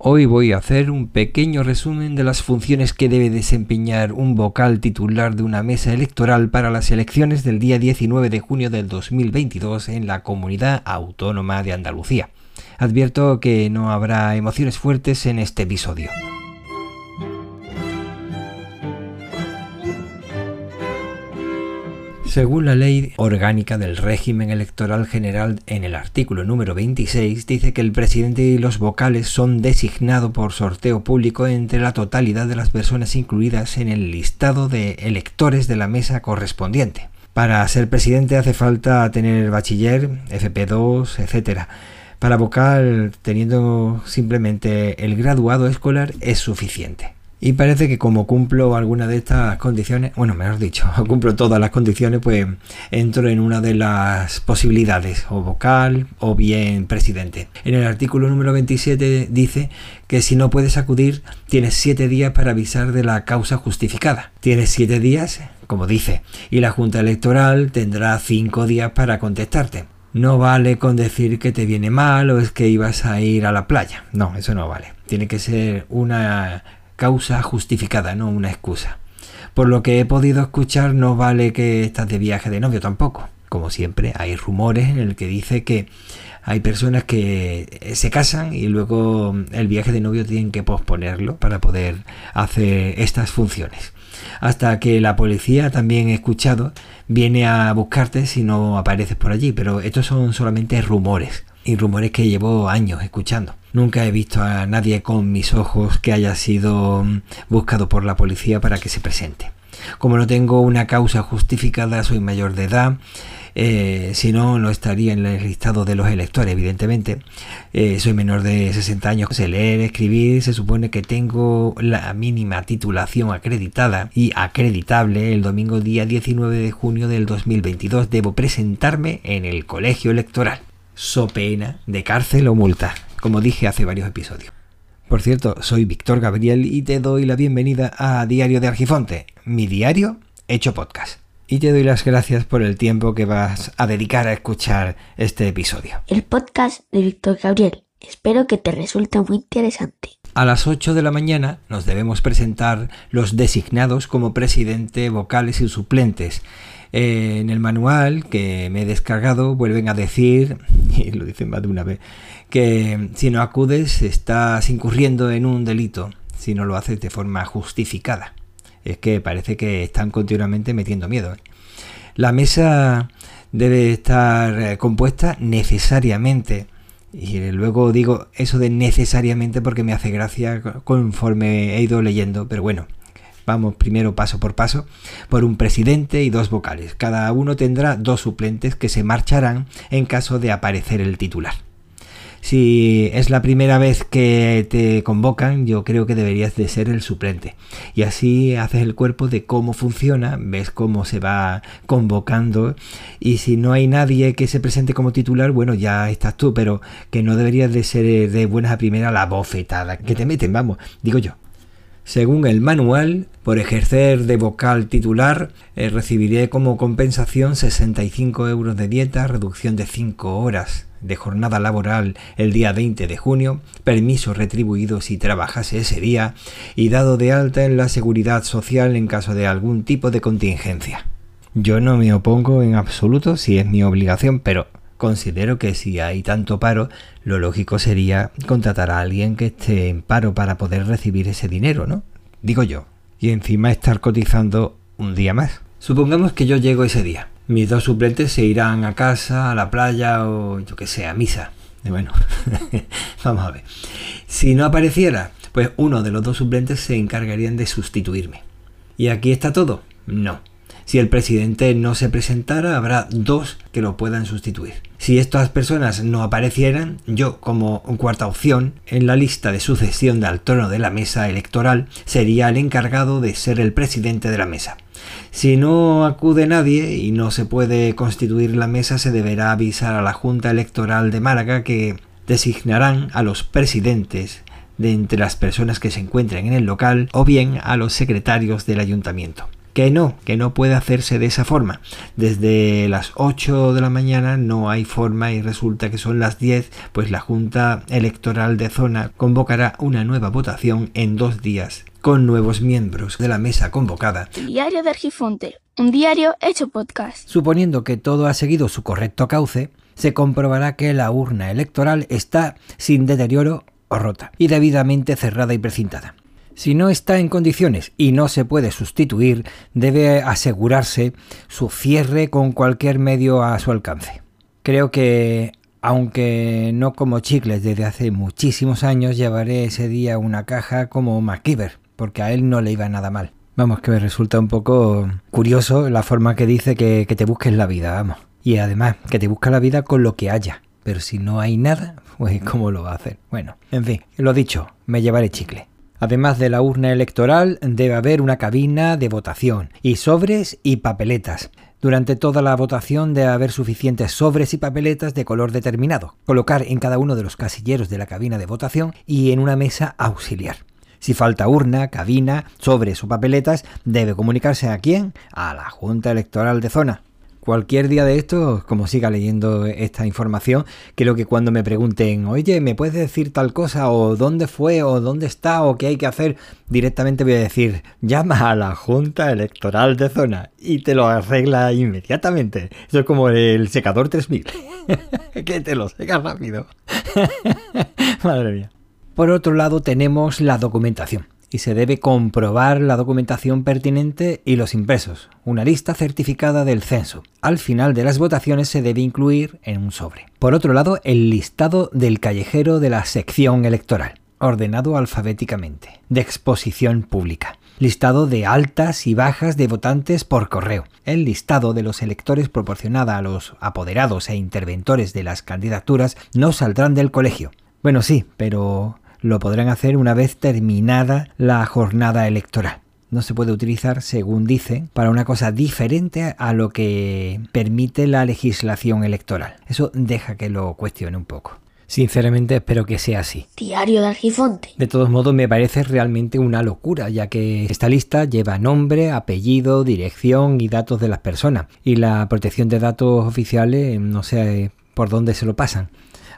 Hoy voy a hacer un pequeño resumen de las funciones que debe desempeñar un vocal titular de una mesa electoral para las elecciones del día 19 de junio del 2022 en la Comunidad Autónoma de Andalucía. Advierto que no habrá emociones fuertes en este episodio. Según la ley orgánica del régimen electoral general en el artículo número 26 dice que el presidente y los vocales son designados por sorteo público entre la totalidad de las personas incluidas en el listado de electores de la mesa correspondiente. Para ser presidente hace falta tener bachiller, FP2, etc. Para vocal, teniendo simplemente el graduado escolar es suficiente. Y parece que como cumplo alguna de estas condiciones, bueno, mejor dicho, cumplo todas las condiciones, pues entro en una de las posibilidades, o vocal o bien presidente. En el artículo número 27 dice que si no puedes acudir, tienes 7 días para avisar de la causa justificada. Tienes 7 días, como dice, y la Junta Electoral tendrá 5 días para contestarte. No vale con decir que te viene mal o es que ibas a ir a la playa. No, eso no vale. Tiene que ser una causa justificada, no una excusa. Por lo que he podido escuchar, no vale que estás de viaje de novio tampoco. Como siempre, hay rumores en el que dice que hay personas que se casan y luego el viaje de novio tienen que posponerlo para poder hacer estas funciones. Hasta que la policía, también he escuchado, viene a buscarte si no apareces por allí. Pero estos son solamente rumores y rumores que llevo años escuchando. Nunca he visto a nadie con mis ojos que haya sido mm, buscado por la policía para que se presente. Como no tengo una causa justificada, soy mayor de edad, eh, si no, no estaría en el listado de los electores, evidentemente. Eh, soy menor de 60 años, sé leer, escribir, se supone que tengo la mínima titulación acreditada y acreditable. El domingo día 19 de junio del 2022 debo presentarme en el colegio electoral so pena de cárcel o multa, como dije hace varios episodios. Por cierto, soy Víctor Gabriel y te doy la bienvenida a Diario de Argifonte, mi diario hecho podcast. Y te doy las gracias por el tiempo que vas a dedicar a escuchar este episodio. El podcast de Víctor Gabriel. Espero que te resulte muy interesante. A las 8 de la mañana nos debemos presentar los designados como presidente, vocales y suplentes eh, en el manual que me he descargado vuelven a decir, y lo dicen más de una vez, que si no acudes estás incurriendo en un delito si no lo haces de forma justificada. Es que parece que están continuamente metiendo miedo. ¿eh? La mesa debe estar eh, compuesta necesariamente. Y luego digo eso de necesariamente porque me hace gracia conforme he ido leyendo, pero bueno, Vamos primero paso por paso, por un presidente y dos vocales. Cada uno tendrá dos suplentes que se marcharán en caso de aparecer el titular. Si es la primera vez que te convocan, yo creo que deberías de ser el suplente. Y así haces el cuerpo de cómo funciona, ves cómo se va convocando. Y si no hay nadie que se presente como titular, bueno, ya estás tú, pero que no deberías de ser de buenas a primera la bofetada que te meten, vamos, digo yo. Según el manual, por ejercer de vocal titular, eh, recibiré como compensación 65 euros de dieta, reducción de 5 horas de jornada laboral el día 20 de junio, permiso retribuido si trabajase ese día y dado de alta en la seguridad social en caso de algún tipo de contingencia. Yo no me opongo en absoluto si es mi obligación, pero considero que si hay tanto paro, lo lógico sería contratar a alguien que esté en paro para poder recibir ese dinero, ¿no? Digo yo. Y encima estar cotizando un día más. Supongamos que yo llego ese día. Mis dos suplentes se irán a casa, a la playa o yo que sé, a misa. Y bueno, vamos a ver. Si no apareciera, pues uno de los dos suplentes se encargarían de sustituirme. ¿Y aquí está todo? No. Si el presidente no se presentara, habrá dos que lo puedan sustituir. Si estas personas no aparecieran, yo como cuarta opción en la lista de sucesión al trono de la mesa electoral sería el encargado de ser el presidente de la mesa. Si no acude nadie y no se puede constituir la mesa, se deberá avisar a la Junta Electoral de Málaga que designarán a los presidentes de entre las personas que se encuentren en el local o bien a los secretarios del ayuntamiento Que no, que no puede hacerse de esa forma. Desde las 8 de la mañana no hay forma y resulta que son las 10, pues la Junta Electoral de Zona convocará una nueva votación en dos días con nuevos miembros de la mesa convocada. Diario de Argifonte, un diario hecho podcast. Suponiendo que todo ha seguido su correcto cauce, se comprobará que la urna electoral está sin deterioro o rota y debidamente cerrada y precintada. Si no está en condiciones y no se puede sustituir, debe asegurarse su cierre con cualquier medio a su alcance. Creo que, aunque no como chicles desde hace muchísimos años, llevaré ese día una caja como MacGyver, porque a él no le iba nada mal. Vamos, que me resulta un poco curioso la forma que dice que, que te busques la vida, vamos. Y además, que te busca la vida con lo que haya. Pero si no hay nada, pues ¿cómo lo va a hacer? Bueno, en fin, lo dicho, me llevaré chicle. Además de la urna electoral, debe haber una cabina de votación y sobres y papeletas. Durante toda la votación debe haber suficientes sobres y papeletas de color determinado. Colocar en cada uno de los casilleros de la cabina de votación y en una mesa auxiliar. Si falta urna, cabina, sobres o papeletas, debe comunicarse a quién? A la Junta Electoral de Zona cualquier día de esto, como siga leyendo esta información, creo que cuando me pregunten, oye, ¿me puedes decir tal cosa? o dónde fue, o dónde está, o qué hay que hacer, directamente voy a decir, llama a la Junta Electoral de Zona y te lo arregla inmediatamente. Eso es como el secador 3000, que te lo seca rápido. Madre mía. Por otro lado tenemos la documentación y se debe comprobar la documentación pertinente y los impresos, una lista certificada del censo. Al final de las votaciones se debe incluir en un sobre. Por otro lado, el listado del callejero de la sección electoral, ordenado alfabéticamente, de exposición pública. Listado de altas y bajas de votantes por correo. El listado de los electores proporcionada a los apoderados e interventores de las candidaturas no saldrán del colegio. Bueno, sí, pero lo podrán hacer una vez terminada la jornada electoral. No se puede utilizar, según dice, para una cosa diferente a lo que permite la legislación electoral. Eso deja que lo cuestione un poco. Sinceramente espero que sea así. Diario de Argifonte. De todos modos me parece realmente una locura, ya que esta lista lleva nombre, apellido, dirección y datos de las personas. Y la protección de datos oficiales no sé por dónde se lo pasan.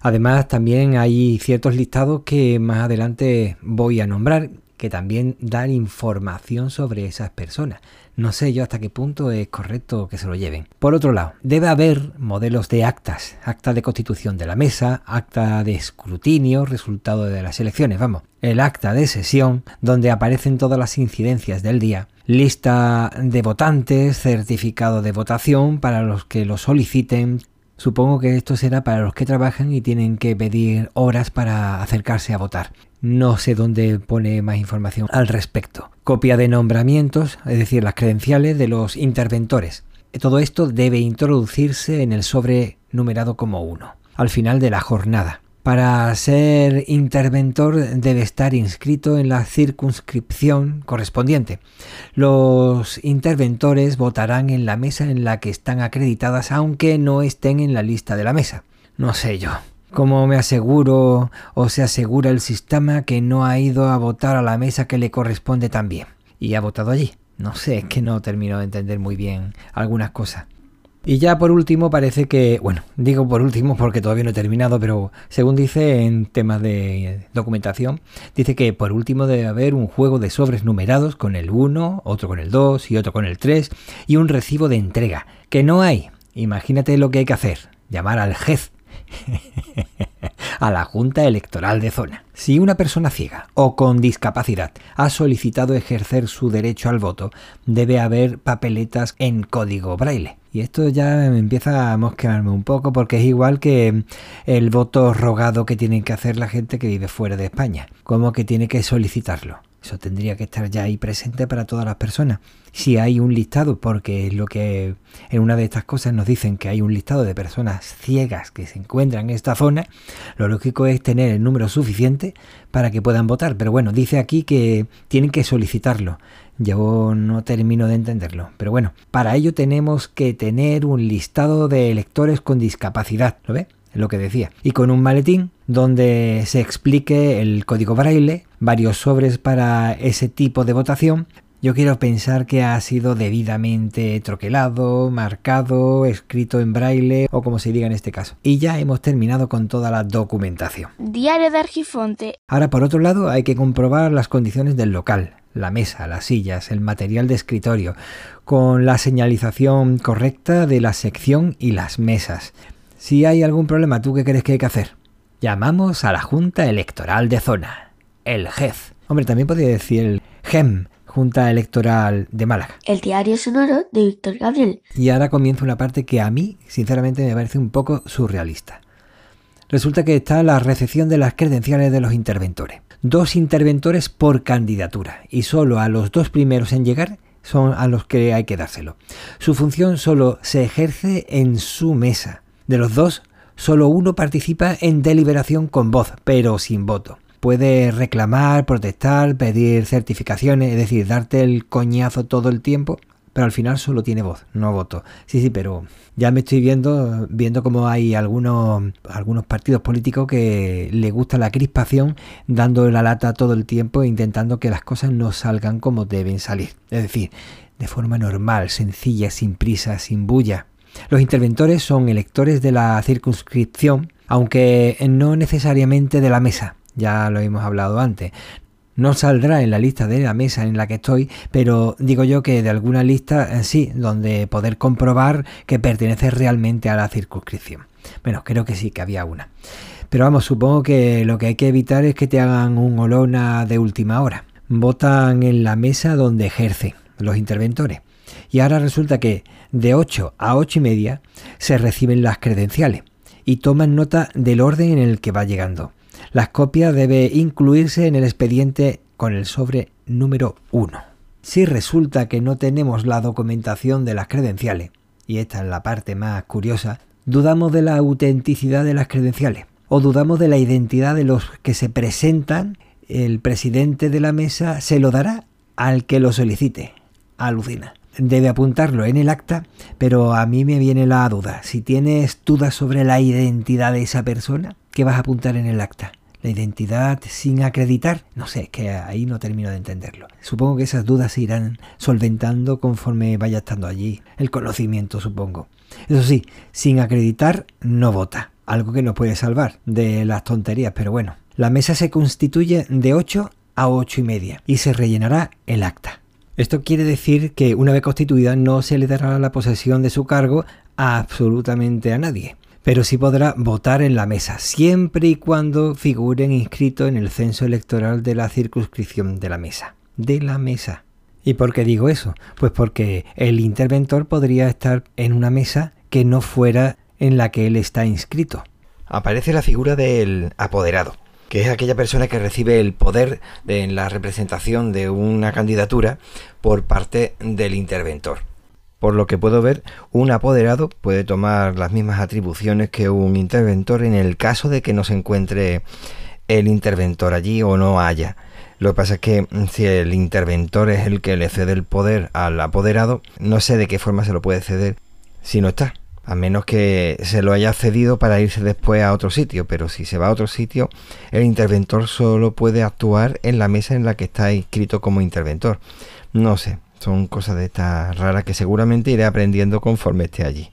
Además, también hay ciertos listados que más adelante voy a nombrar que también dan información sobre esas personas. No sé yo hasta qué punto es correcto que se lo lleven. Por otro lado, debe haber modelos de actas, acta de constitución de la mesa, acta de escrutinio, resultado de las elecciones, vamos, el acta de sesión, donde aparecen todas las incidencias del día, lista de votantes, certificado de votación para los que lo soliciten, Supongo que esto será para los que trabajan y tienen que pedir horas para acercarse a votar. No sé dónde pone más información al respecto. Copia de nombramientos, es decir, las credenciales de los interventores. Todo esto debe introducirse en el sobre numerado como 1, al final de la jornada. Para ser interventor debe estar inscrito en la circunscripción correspondiente. Los interventores votarán en la mesa en la que están acreditadas aunque no estén en la lista de la mesa. No sé yo. ¿Cómo me aseguro o se asegura el sistema que no ha ido a votar a la mesa que le corresponde también? Y ha votado allí. No sé, es que no termino de entender muy bien algunas cosas. Y ya por último parece que, bueno, digo por último porque todavía no he terminado, pero según dice en temas de documentación, dice que por último debe haber un juego de sobres numerados con el 1, otro con el 2 y otro con el 3 y un recibo de entrega, que no hay. Imagínate lo que hay que hacer, llamar al jefe a la Junta Electoral de Zona. Si una persona ciega o con discapacidad ha solicitado ejercer su derecho al voto, debe haber papeletas en código braille. Y esto ya me empieza a mosquearme un poco porque es igual que el voto rogado que tienen que hacer la gente que vive fuera de España. Como que tiene que solicitarlo. Eso tendría que estar ya ahí presente para todas las personas. Si hay un listado, porque es lo que en una de estas cosas nos dicen que hay un listado de personas ciegas que se encuentran en esta zona, lo lógico es tener el número suficiente para que puedan votar. Pero bueno, dice aquí que tienen que solicitarlo. Yo no termino de entenderlo. Pero bueno, para ello tenemos que tener un listado de electores con discapacidad. ¿Lo ve? lo que decía. Y con un maletín donde se explique el código braille, varios sobres para ese tipo de votación Yo quiero pensar que ha sido debidamente troquelado, marcado, escrito en braille o como se diga en este caso. Y ya hemos terminado con toda la documentación. Diario de Argifonte. Ahora, por otro lado, hay que comprobar las condiciones del local, la mesa, las sillas, el material de escritorio, con la señalización correcta de la sección y las mesas. Si hay algún problema, ¿tú qué crees que hay que hacer? Llamamos a la Junta Electoral de Zona, el GEZ. Hombre, también podría decir el GEM, Junta Electoral de Málaga. El diario sonoro de Víctor Gabriel. Y ahora comienza una parte que a mí, sinceramente, me parece un poco surrealista. Resulta que está la recepción de las credenciales de los interventores. Dos interventores por candidatura y solo a los dos primeros en llegar son a los que hay que dárselo. Su función solo se ejerce en su mesa. De los dos, solo uno participa en deliberación con voz, pero sin voto puede reclamar, protestar, pedir certificaciones, es decir, darte el coñazo todo el tiempo, pero al final solo tiene voz, no voto. Sí, sí, pero ya me estoy viendo, viendo cómo hay algunos, algunos partidos políticos que le gusta la crispación, dando la lata todo el tiempo e intentando que las cosas no salgan como deben salir. Es decir, de forma normal, sencilla, sin prisa, sin bulla. Los interventores son electores de la circunscripción, aunque no necesariamente de la mesa ya lo hemos hablado antes. No saldrá en la lista de la mesa en la que estoy, pero digo yo que de alguna lista en sí, donde poder comprobar que pertenece realmente a la circunscripción. Bueno, creo que sí, que había una. Pero vamos, supongo que lo que hay que evitar es que te hagan un olona de última hora. Votan en la mesa donde ejercen los interventores. Y ahora resulta que de 8 a 8 y media se reciben las credenciales y toman nota del orden en el que va llegando. Las copias debe incluirse en el expediente con el sobre número 1. Si resulta que no tenemos la documentación de las credenciales, y esta es la parte más curiosa, dudamos de la autenticidad de las credenciales o dudamos de la identidad de los que se presentan, el presidente de la mesa se lo dará al que lo solicite. Alucina. Debe apuntarlo en el acta, pero a mí me viene la duda. Si tienes dudas sobre la identidad de esa persona, ¿qué vas a apuntar en el acta? la identidad sin acreditar, no sé, que ahí no termino de entenderlo. Supongo que esas dudas se irán solventando conforme vaya estando allí, el conocimiento supongo. Eso sí, sin acreditar no vota, algo que nos puede salvar de las tonterías, pero bueno. La mesa se constituye de 8 a 8 y media y se rellenará el acta. Esto quiere decir que una vez constituida no se le dará la posesión de su cargo a absolutamente a nadie pero sí podrá votar en la mesa, siempre y cuando figuren inscritos en el censo electoral de la circunscripción de la mesa. De la mesa. ¿Y por qué digo eso? Pues porque el interventor podría estar en una mesa que no fuera en la que él está inscrito. Aparece la figura del apoderado, que es aquella persona que recibe el poder de, en la representación de una candidatura por parte del interventor. Por lo que puedo ver, un apoderado puede tomar las mismas atribuciones que un interventor en el caso de que no se encuentre el interventor allí o no haya. Lo que pasa es que mm, si el interventor es el que le cede el poder al apoderado, no sé de qué forma se lo puede ceder si no está. A menos que se lo haya cedido para irse después a otro sitio. Pero si se va a otro sitio, el interventor solo puede actuar en la mesa en la que está inscrito como interventor. No sé, son cosas de estas raras que seguramente iré aprendiendo conforme esté allí.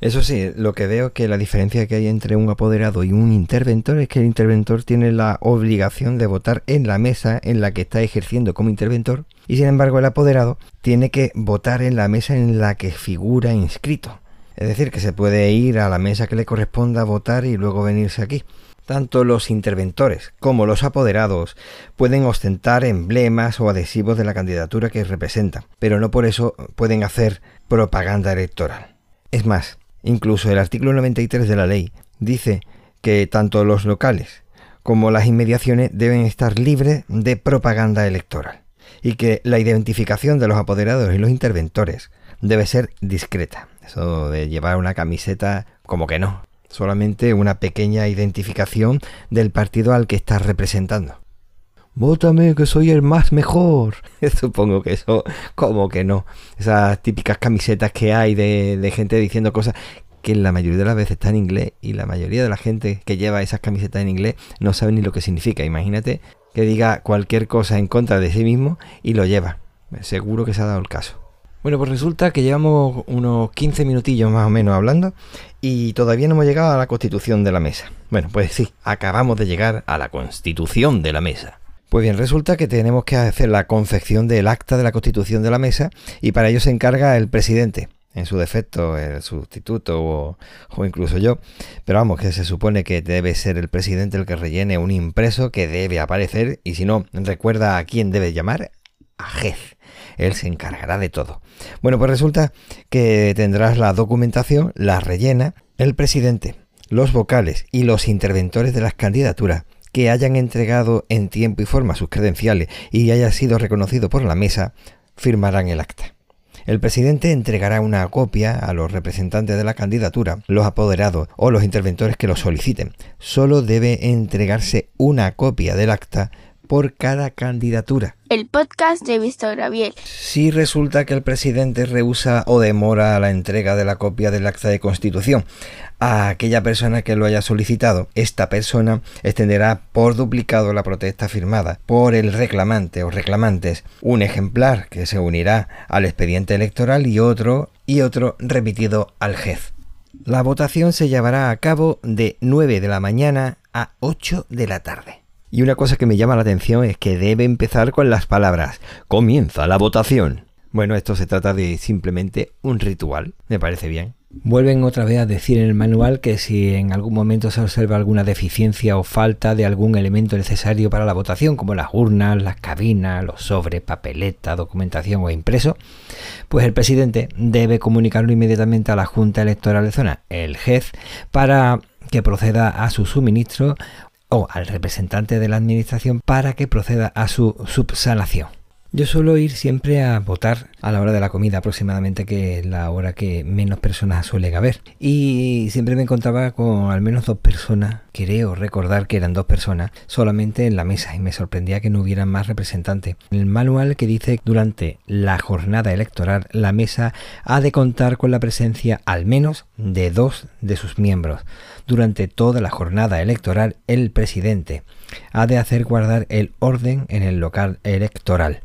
Eso sí, lo que veo que la diferencia que hay entre un apoderado y un interventor es que el interventor tiene la obligación de votar en la mesa en la que está ejerciendo como interventor y sin embargo el apoderado tiene que votar en la mesa en la que figura inscrito. Es decir, que se puede ir a la mesa que le corresponda a votar y luego venirse aquí. Tanto los interventores como los apoderados pueden ostentar emblemas o adhesivos de la candidatura que representan, pero no por eso pueden hacer propaganda electoral. Es más, incluso el artículo 93 de la ley dice que tanto los locales como las inmediaciones deben estar libres de propaganda electoral y que la identificación de los apoderados y los interventores debe ser discreta. Eso de llevar una camiseta como que no, solamente una pequeña identificación del partido al que estás representando. Vótame que soy el más mejor. Supongo que eso, como que no. Esas típicas camisetas que hay de, gente diciendo cosas que la mayoría de las veces está en inglés y la mayoría de la gente que lleva esas camisetas en inglés no sabe ni lo que significa. Imagínate que diga cualquier cosa en contra de sí mismo y lo lleva. Seguro que se ha dado el caso. Bueno, pues resulta que llevamos unos 15 minutillos más o menos hablando y todavía no hemos llegado a la constitución de la mesa. Bueno, pues sí, acabamos de llegar a la constitución de la mesa. Pues bien, resulta que tenemos que hacer la confección del acta de la constitución de la mesa y para ello se encarga el presidente, en su defecto el sustituto o, incluso yo. Pero vamos, que se supone que debe ser el presidente el que rellene un impreso que debe aparecer y si no, recuerda a quién debe llamar, a. Él se encargará de todo. Bueno, pues resulta que tendrás la documentación, la rellena, el presidente, los vocales y los interventores de las candidaturas que hayan entregado en tiempo y forma sus credenciales y haya sido reconocido por la mesa, firmarán el acta. El presidente entregará una copia a los representantes de la candidatura, los apoderados o los interventores que lo soliciten. Solo debe entregarse una copia del acta por cada candidatura. El podcast de Víctor Gabriel. Si resulta que el presidente rehúsa o demora la entrega de la copia del acta de constitución a aquella persona que lo haya solicitado, esta persona extenderá por duplicado la protesta firmada por el reclamante o reclamantes, un ejemplar que se unirá al expediente electoral y otro y otro remitido al jefe. La votación se llevará a cabo de 9 de la mañana a 8 de la tarde. Y una cosa que me llama la atención es que debe empezar con las palabras comienza la votación. Bueno, esto se trata de simplemente un ritual, me parece bien. Vuelven otra vez a decir en el manual que si en algún momento se observa alguna deficiencia o falta de algún elemento necesario para la votación, como las urnas, las cabinas, los sobres, papeleta, documentación o impreso, pues el presidente debe comunicarlo inmediatamente a la Junta Electoral de Zona, el JEZ, para que proceda a su suministro o al representante de la administración para que proceda a su subsanación. Yo suelo ir siempre a votar a la hora de la comida aproximadamente, que es la hora que menos personas suelen haber. Y siempre me encontraba con al menos dos personas, creo recordar que eran dos personas, solamente en la mesa y me sorprendía que no hubiera más representantes. El manual que dice durante la jornada electoral la mesa ha de contar con la presencia al menos de dos de sus miembros. Durante toda la jornada electoral el presidente ha de hacer guardar el orden en el local electoral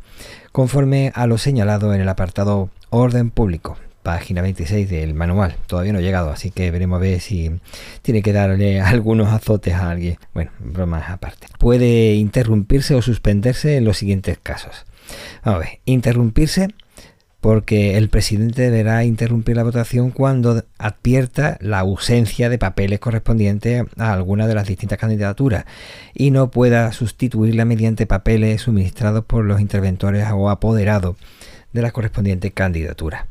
conforme a lo señalado en el apartado Orden Público, página 26 del manual. Todavía no he llegado, así que veremos a ver si tiene que darle algunos azotes a alguien. Bueno, bromas aparte. Puede interrumpirse o suspenderse en los siguientes casos. Vamos a ver, interrumpirse porque el presidente deberá interrumpir la votación cuando advierta la ausencia de papeles correspondientes a alguna de las distintas candidaturas y no pueda sustituirla mediante papeles suministrados por los interventores o apoderados de la correspondiente candidatura.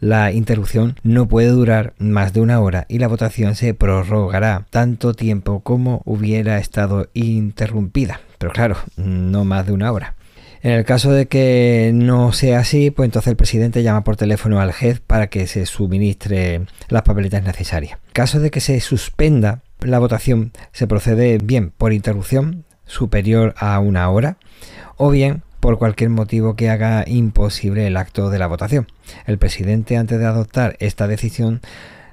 La interrupción no puede durar más de una hora y la votación se prorrogará tanto tiempo como hubiera estado interrumpida. Pero claro, no más de una hora. En el caso de que no sea así, pues entonces el presidente llama por teléfono al JED para que se suministre las papeletas necesarias. En caso de que se suspenda la votación, se procede bien por interrupción superior a una hora o bien por cualquier motivo que haga imposible el acto de la votación. El presidente, antes de adoptar esta decisión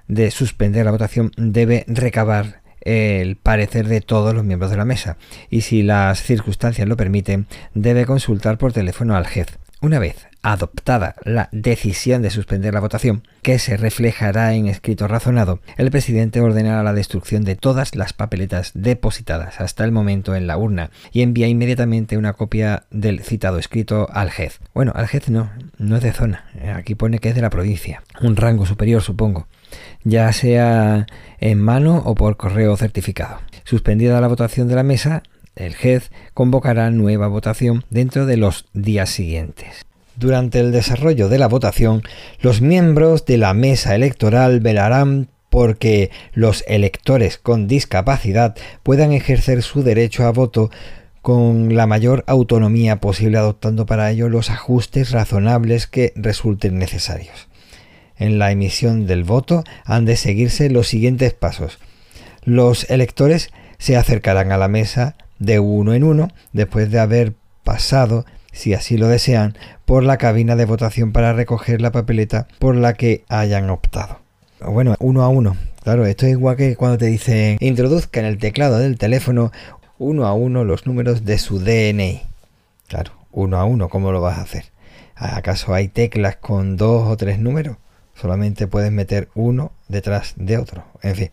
de suspender la votación, debe recabar el parecer de todos los miembros de la mesa y si las circunstancias lo permiten debe consultar por teléfono al jefe. Una vez adoptada la decisión de suspender la votación, que se reflejará en escrito razonado, el presidente ordenará la destrucción de todas las papeletas depositadas hasta el momento en la urna y envía inmediatamente una copia del citado escrito al jefe. Bueno, al jefe no, no es de zona, aquí pone que es de la provincia, un rango superior supongo ya sea en mano o por correo certificado. Suspendida la votación de la mesa, el JED convocará nueva votación dentro de los días siguientes. Durante el desarrollo de la votación, los miembros de la mesa electoral velarán porque los electores con discapacidad puedan ejercer su derecho a voto con la mayor autonomía posible adoptando para ello los ajustes razonables que resulten necesarios en la emisión del voto han de seguirse los siguientes pasos. Los electores se acercarán a la mesa de uno en uno después de haber pasado, si así lo desean, por la cabina de votación para recoger la papeleta por la que hayan optado. Bueno, uno a uno. Claro, esto es igual que cuando te dicen introduzca en el teclado del teléfono uno a uno los números de su DNI. Claro, uno a uno, ¿cómo lo vas a hacer? ¿Acaso hay teclas con dos o tres números? Solamente puedes meter uno detrás de otro. En fin.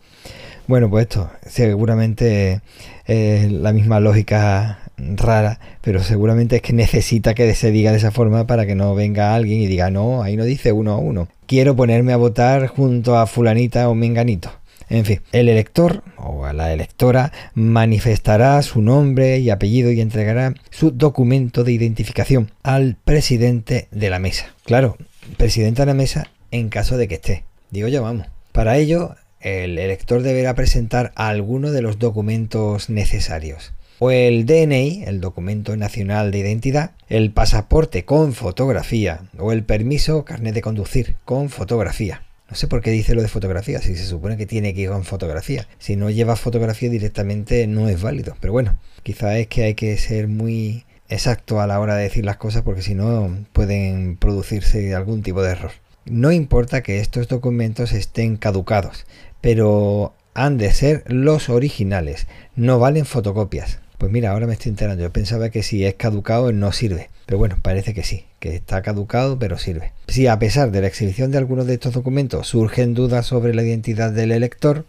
Bueno, pues esto seguramente es la misma lógica rara, pero seguramente es que necesita que se diga de esa forma para que no venga alguien y diga, no, ahí no dice uno a uno. Quiero ponerme a votar junto a fulanita o menganito. En fin, el elector o la electora manifestará su nombre y apellido y entregará su documento de identificación al presidente de la mesa. Claro, presidente de la mesa en caso de que esté. Digo yo, vamos. Para ello, el elector deberá presentar alguno de los documentos necesarios. O el DNI, el documento nacional de identidad, el pasaporte con fotografía o el permiso carnet de conducir con fotografía. No sé por qué dice lo de fotografía, si se supone que tiene que ir con fotografía. Si no lleva fotografía directamente no es válido. Pero bueno, quizá es que hay que ser muy exacto a la hora de decir las cosas porque si no pueden producirse algún tipo de error. No importa que estos documentos estén caducados, pero han de ser los originales, no valen fotocopias. Pues mira, ahora me estoy enterando. Yo pensaba que si es caducado no sirve. Pero bueno, parece que sí, que está caducado pero sirve. Si a pesar de la exhibición de algunos de estos documentos surgen dudas sobre la identidad del elector,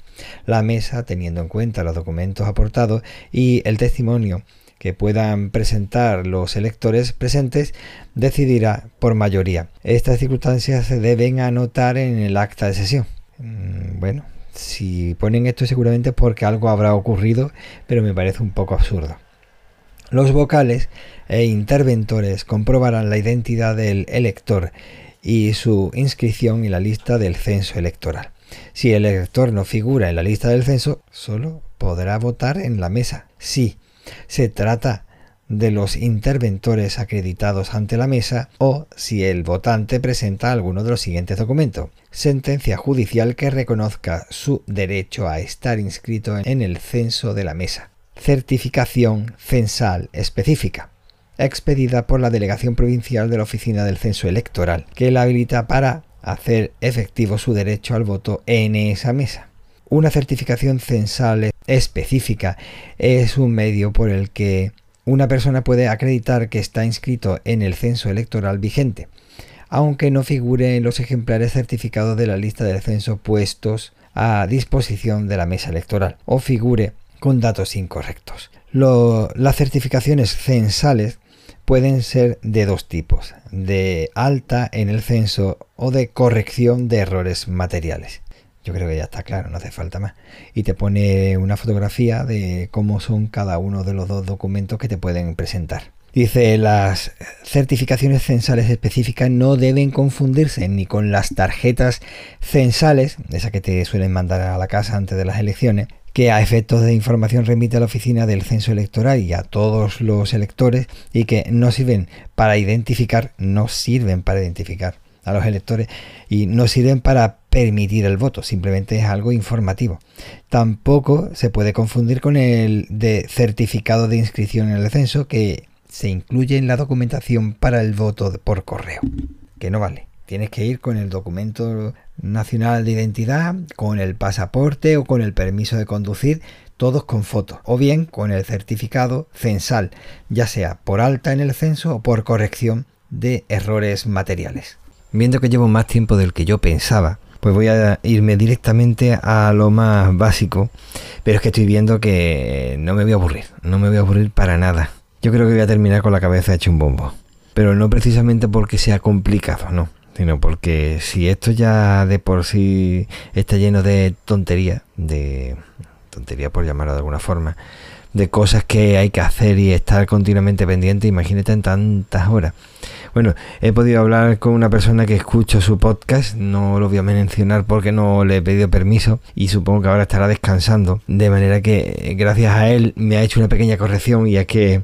la mesa, teniendo en cuenta los documentos aportados y el testimonio que puedan presentar los electores presentes, decidirá por mayoría. Estas circunstancias se deben anotar en el acta de sesión. Mm, bueno, si ponen esto seguramente es porque algo habrá ocurrido, pero me parece un poco absurdo. Los vocales e interventores comprobarán la identidad del elector y su inscripción en la lista del censo electoral. Si el elector no figura en la lista del censo, solo podrá votar en la mesa. Si se trata de los interventores acreditados ante la mesa o si el votante presenta alguno de los siguientes documentos. Sentencia judicial que reconozca su derecho a estar inscrito en el censo de la mesa. Certificación censal específica expedida por la Delegación Provincial de la Oficina del Censo Electoral, que la habilita para hacer efectivo su derecho al voto en esa mesa. Una certificación censal específica es un medio por el que una persona puede acreditar que está inscrito en el censo electoral vigente, aunque no figure en los ejemplares certificados de la lista del censo puestos a disposición de la mesa electoral o figure con datos incorrectos. las certificaciones censales pueden ser de dos tipos, de alta en el censo o de corrección de errores materiales. Yo creo que ya está claro, no hace falta más. Y te pone una fotografía de cómo son cada uno de los dos documentos que te pueden presentar. Dice, las certificaciones censales específicas no deben confundirse ni con las tarjetas censales, esas que te suelen mandar a la casa antes de las elecciones, que a efectos de información remite a la oficina del censo electoral y a todos los electores y que no sirven para identificar, no sirven para identificar a los electores y no sirven para permitir el voto, simplemente es algo informativo. Tampoco se puede confundir con el de certificado de inscripción en el censo que se incluye en la documentación para el voto por correo, que no vale. Tienes que ir con el documento nacional de identidad, con el pasaporte o con el permiso de conducir, todos con foto, o bien con el certificado censal, ya sea por alta en el censo o por corrección de errores materiales. Viendo que llevo más tiempo del que yo pensaba, pues voy a irme directamente a lo más básico, pero es que estoy viendo que no me voy a aburrir, no me voy a aburrir para nada. Yo creo que voy a terminar con la cabeza hecha un bombo, pero no precisamente porque sea complicado, no, sino porque si esto ya de por sí está lleno de tontería, de tontería por llamarlo de alguna forma, de cosas que hay que hacer y estar continuamente pendiente, imagínate en tantas horas. Bueno, he podido hablar con una persona que escucho su podcast, no lo voy a mencionar porque no le he pedido permiso y supongo que ahora estará descansando, de manera que gracias a él me ha hecho una pequeña corrección y es que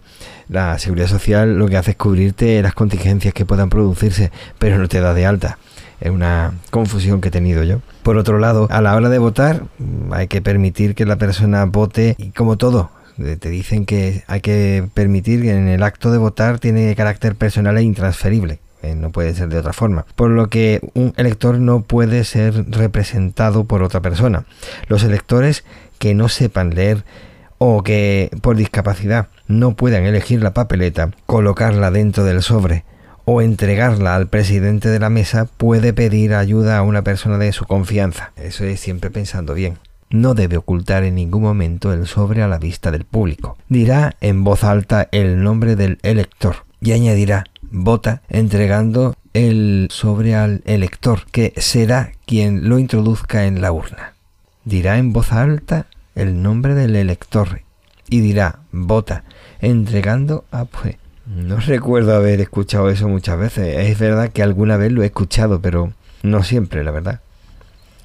la seguridad social lo que hace es cubrirte las contingencias que puedan producirse, pero no te da de alta. Es una confusión que he tenido yo. Por otro lado, a la hora de votar, hay que permitir que la persona vote y como todo, te dicen que hay que permitir que en el acto de votar tiene carácter personal e intransferible. Eh, no puede ser de otra forma. Por lo que un elector no puede ser representado por otra persona. Los electores que no sepan leer o que por discapacidad no puedan elegir la papeleta, colocarla dentro del sobre o entregarla al presidente de la mesa, puede pedir ayuda a una persona de su confianza. Eso es siempre pensando bien. No debe ocultar en ningún momento el sobre a la vista del público. Dirá en voz alta el nombre del elector y añadirá vota entregando el sobre al elector, que será quien lo introduzca en la urna. Dirá en voz alta el nombre del elector y dirá vota entregando a pues no recuerdo haber escuchado eso muchas veces. Es verdad que alguna vez lo he escuchado, pero no siempre, la verdad.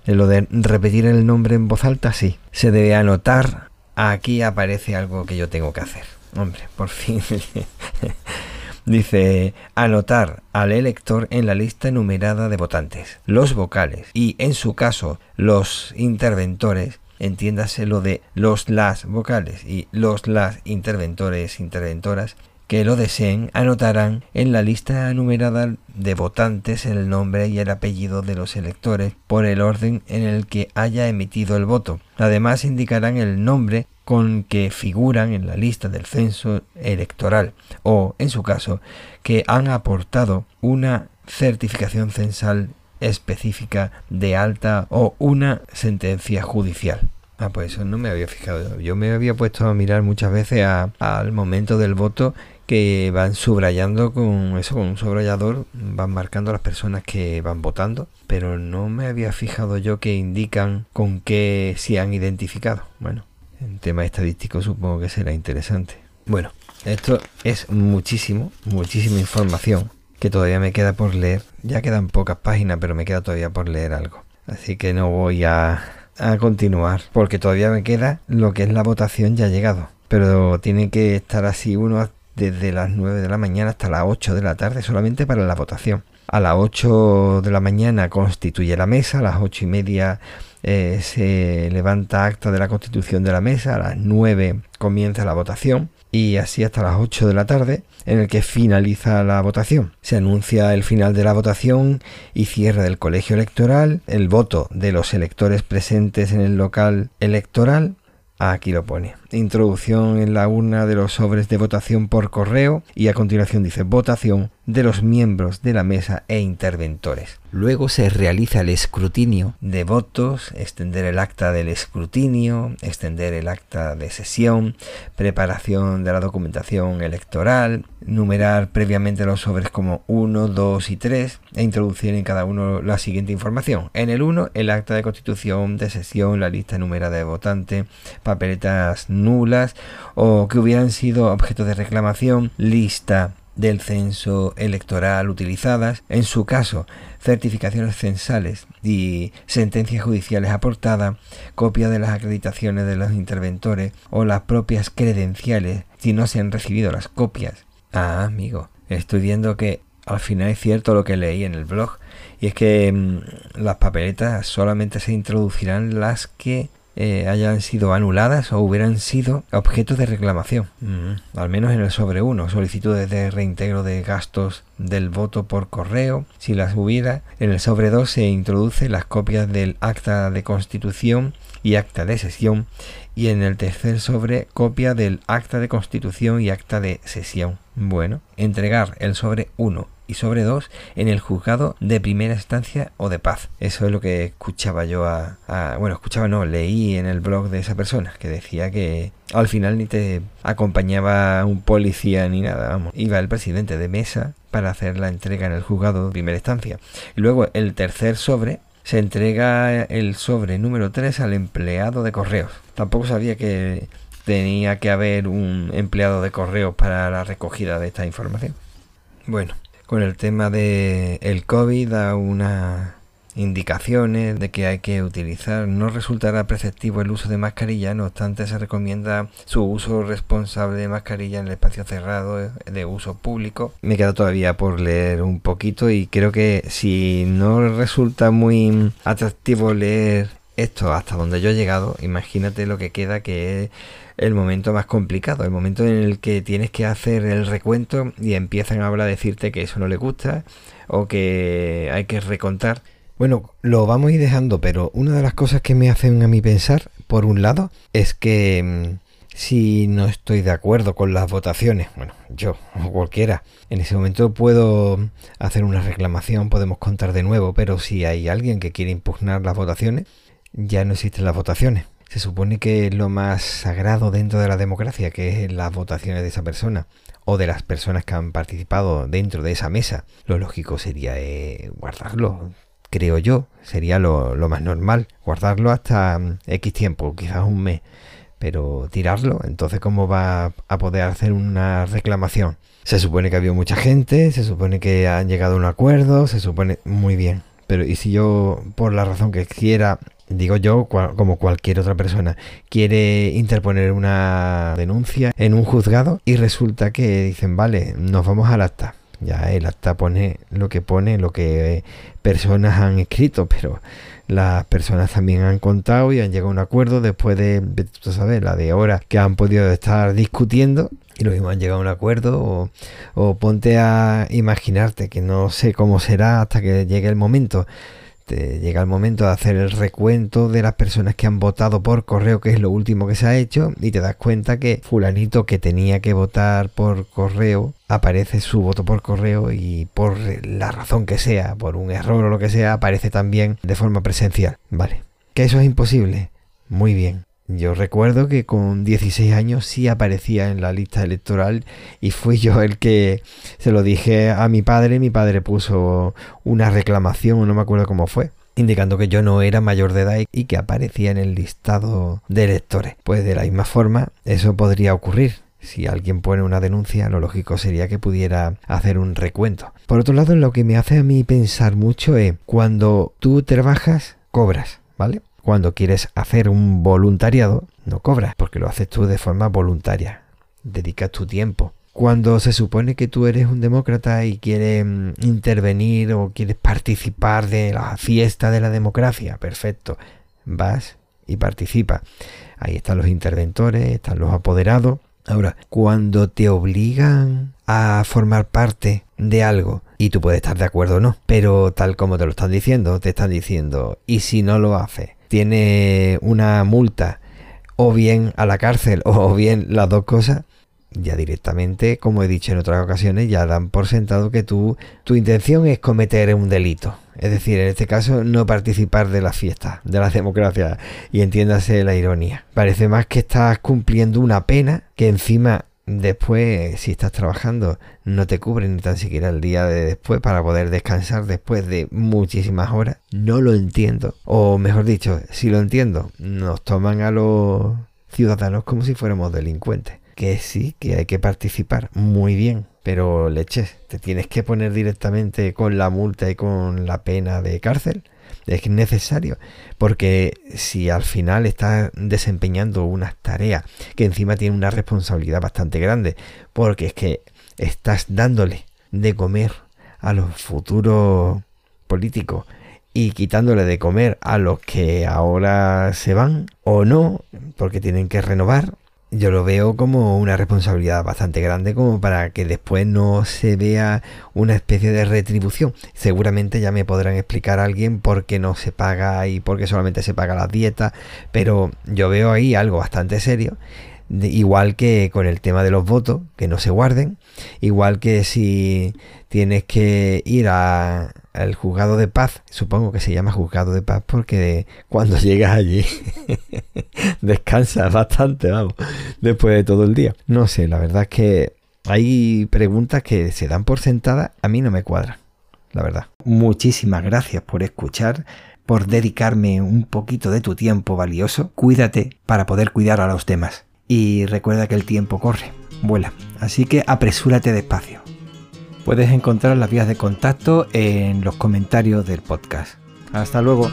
En lo de repetir el nombre en voz alta, sí. Se debe anotar. Aquí aparece algo que yo tengo que hacer. Hombre, por fin. Dice anotar al elector en la lista numerada de votantes, los vocales y en su caso los interventores, entiéndase lo de los las vocales y los las interventores, interventoras, que lo deseen anotarán en la lista numerada de votantes el nombre y el apellido de los electores por el orden en el que haya emitido el voto. Además indicarán el nombre con que figuran en la lista del censo electoral o, en su caso, que han aportado una certificación censal específica de alta o una sentencia judicial. Ah, pues eso no me había fijado. Yo me había puesto a mirar muchas veces al momento del voto que van subrayando con eso, con un subrayador, van marcando las personas que van votando, pero no me había fijado yo que indican con qué se han identificado. Bueno, en tema estadístico supongo que será interesante. Bueno, esto es muchísimo, muchísima información que todavía me queda por leer. Ya quedan pocas páginas, pero me queda todavía por leer algo. Así que no voy a, a continuar, porque todavía me queda lo que es la votación ya llegado. Pero tiene que estar así uno desde las 9 de la mañana hasta las 8 de la tarde solamente para la votación. A las 8 de la mañana constituye la mesa, a las 8 y media eh, se levanta acta de la constitución de la mesa, a las 9 comienza la votación y así hasta las 8 de la tarde en el que finaliza la votación. Se anuncia el final de la votación y cierre del colegio electoral, el voto de los electores presentes en el local electoral, Aquí lo pone. Introducción en la urna de los sobres de votación por correo y a continuación dice votación de los miembros de la mesa e interventores. Luego se realiza el escrutinio de votos, extender el acta del escrutinio, extender el acta de sesión, preparación de la documentación electoral, numerar previamente los sobres como 1, 2 y 3 e introducir en cada uno la siguiente información. En el 1, el acta de constitución de sesión, la lista numerada de votantes, papeletas nulas o que hubieran sido objeto de reclamación, lista del censo electoral utilizadas, en su caso certificaciones censales y sentencias judiciales aportadas, copia de las acreditaciones de los interventores o las propias credenciales si no se han recibido las copias. Ah, amigo, estoy viendo que al final es cierto lo que leí en el blog y es que mm, las papeletas solamente se introducirán las que eh, hayan sido anuladas o hubieran sido objeto de reclamación. Mm, al menos en el sobre 1, solicitudes de reintegro de gastos del voto por correo. Si las hubiera, en el sobre 2 se introduce las copias del acta de constitución y acta de sesión y en el tercer sobre copia del acta de constitución y acta de sesión. Bueno, entregar el sobre 1 y sobre 2 en el juzgado de primera instancia o de paz. Eso es lo que escuchaba yo a, Bueno, escuchaba no, leí en el blog de esa persona que decía que al final ni te acompañaba un policía ni nada, vamos. Iba el presidente de mesa para hacer la entrega en el juzgado de primera instancia. Y luego el tercer sobre se entrega el sobre número 3 al empleado de correos. Tampoco sabía que tenía que haber un empleado de correos para la recogida de esta información. Bueno, con el tema de el COVID da unas indicaciones de que hay que utilizar. No resultará preceptivo el uso de mascarilla, no obstante se recomienda su uso responsable de mascarilla en el espacio cerrado de uso público. Me queda todavía por leer un poquito y creo que si no resulta muy atractivo leer esto hasta donde yo he llegado, imagínate lo que queda que es el momento más complicado, el momento en el que tienes que hacer el recuento y empiezan ahora a decirte que eso no le gusta o que hay que recontar. Bueno, lo vamos a ir dejando, pero una de las cosas que me hacen a mí pensar, por un lado, es que mm, si no estoy de acuerdo con las votaciones, bueno, yo o cualquiera, en ese momento puedo hacer una reclamación, podemos contar de nuevo, pero si hay alguien que quiere impugnar las votaciones, ya no existen las votaciones. Se supone que es lo más sagrado dentro de la democracia, que es las votaciones de esa persona o de las personas que han participado dentro de esa mesa. Lo lógico sería eh, guardarlo, creo yo, sería lo, lo, más normal, guardarlo hasta mm, X tiempo, quizás un mes, pero tirarlo, entonces ¿cómo va a poder hacer una reclamación? Se supone que ha habido mucha gente, se supone que han llegado a un acuerdo, se supone muy bien, pero ¿y si yo, por la razón que quiera, digo yo, como cualquier otra persona, quiere interponer una denuncia en un juzgado y resulta que dicen, vale, nos vamos al acta. Ya el acta pone lo que pone, lo que personas han escrito, pero las personas también han contado y han llegado a un acuerdo después de, tú sabes, la de horas que han podido estar discutiendo y lo mismo han llegado a un acuerdo o, o ponte a imaginarte que no sé cómo será hasta que llegue el momento llega el momento de hacer el recuento de las personas que han votado por correo, que es lo último que se ha hecho, y te das cuenta que fulanito que tenía que votar por correo, aparece su voto por correo y por la razón que sea, por un error o lo que sea, aparece también de forma presencial. Vale. ¿Que eso es imposible? Muy bien. Yo recuerdo que con 16 años sí aparecía en la lista electoral y fui yo el que se lo dije a mi padre. Mi padre puso una reclamación, no me acuerdo cómo fue, indicando que yo no era mayor de edad y que aparecía en el listado de electores. Pues de la misma forma, eso podría ocurrir. Si alguien pone una denuncia, lo lógico sería que pudiera hacer un recuento. Por otro lado, lo que me hace a mí pensar mucho es cuando tú trabajas, cobras, ¿vale? Cuando quieres hacer un voluntariado, no cobras, porque lo haces tú de forma voluntaria. Dedicas tu tiempo. Cuando se supone que tú eres un demócrata y quieres mm, intervenir o quieres participar de la fiesta de la democracia, perfecto. Vas y participa. Ahí están los interventores, están los apoderados. Ahora, cuando te obligan a formar parte de algo, y tú puedes estar de acuerdo o no, pero tal como te lo están diciendo, te están diciendo, ¿y si no lo haces? tiene una multa o bien a la cárcel o bien las dos cosas, ya directamente, como he dicho en otras ocasiones, ya dan por sentado que tú, tu intención es cometer un delito. Es decir, en este caso, no participar de la fiesta, de la democracia. Y entiéndase la ironía. Parece más que estás cumpliendo una pena que encima Después, si estás trabajando, no te cubre ni tan siquiera el día de después para poder descansar después de muchísimas horas. No lo entiendo. O mejor dicho, si lo entiendo, nos toman a los ciudadanos como si fuéramos delincuentes. Que sí, que hay que participar. Muy bien. Pero leches, te tienes que poner directamente con la multa y con la pena de cárcel es necesario, porque si al final estás desempeñando unas tareas que encima tiene una responsabilidad bastante grande, porque es que estás dándole de comer a los futuros políticos y quitándole de comer a los que ahora se van o no, porque tienen que renovar, yo lo veo como una responsabilidad bastante grande como para que después no se vea una especie de retribución. Seguramente ya me podrán explicar a alguien por qué no se paga y por qué solamente se paga la dieta, pero yo veo ahí algo bastante serio. igual que con el tema de los votos, que no se guarden, igual que si tienes que ir a, al juzgado de paz, supongo que se llama juzgado de paz porque cuando llegas allí descansas bastante, vamos, después de todo el día. No sé, la verdad es que hay preguntas que se dan por sentadas, a mí no me cuadran, la verdad. Muchísimas gracias por escuchar, por dedicarme un poquito de tu tiempo valioso. Cuídate para poder cuidar a los demás. Y recuerda que el tiempo corre, vuela, así que apresúrate despacio. Puedes encontrar las vías de contacto en los comentarios del podcast. Hasta luego.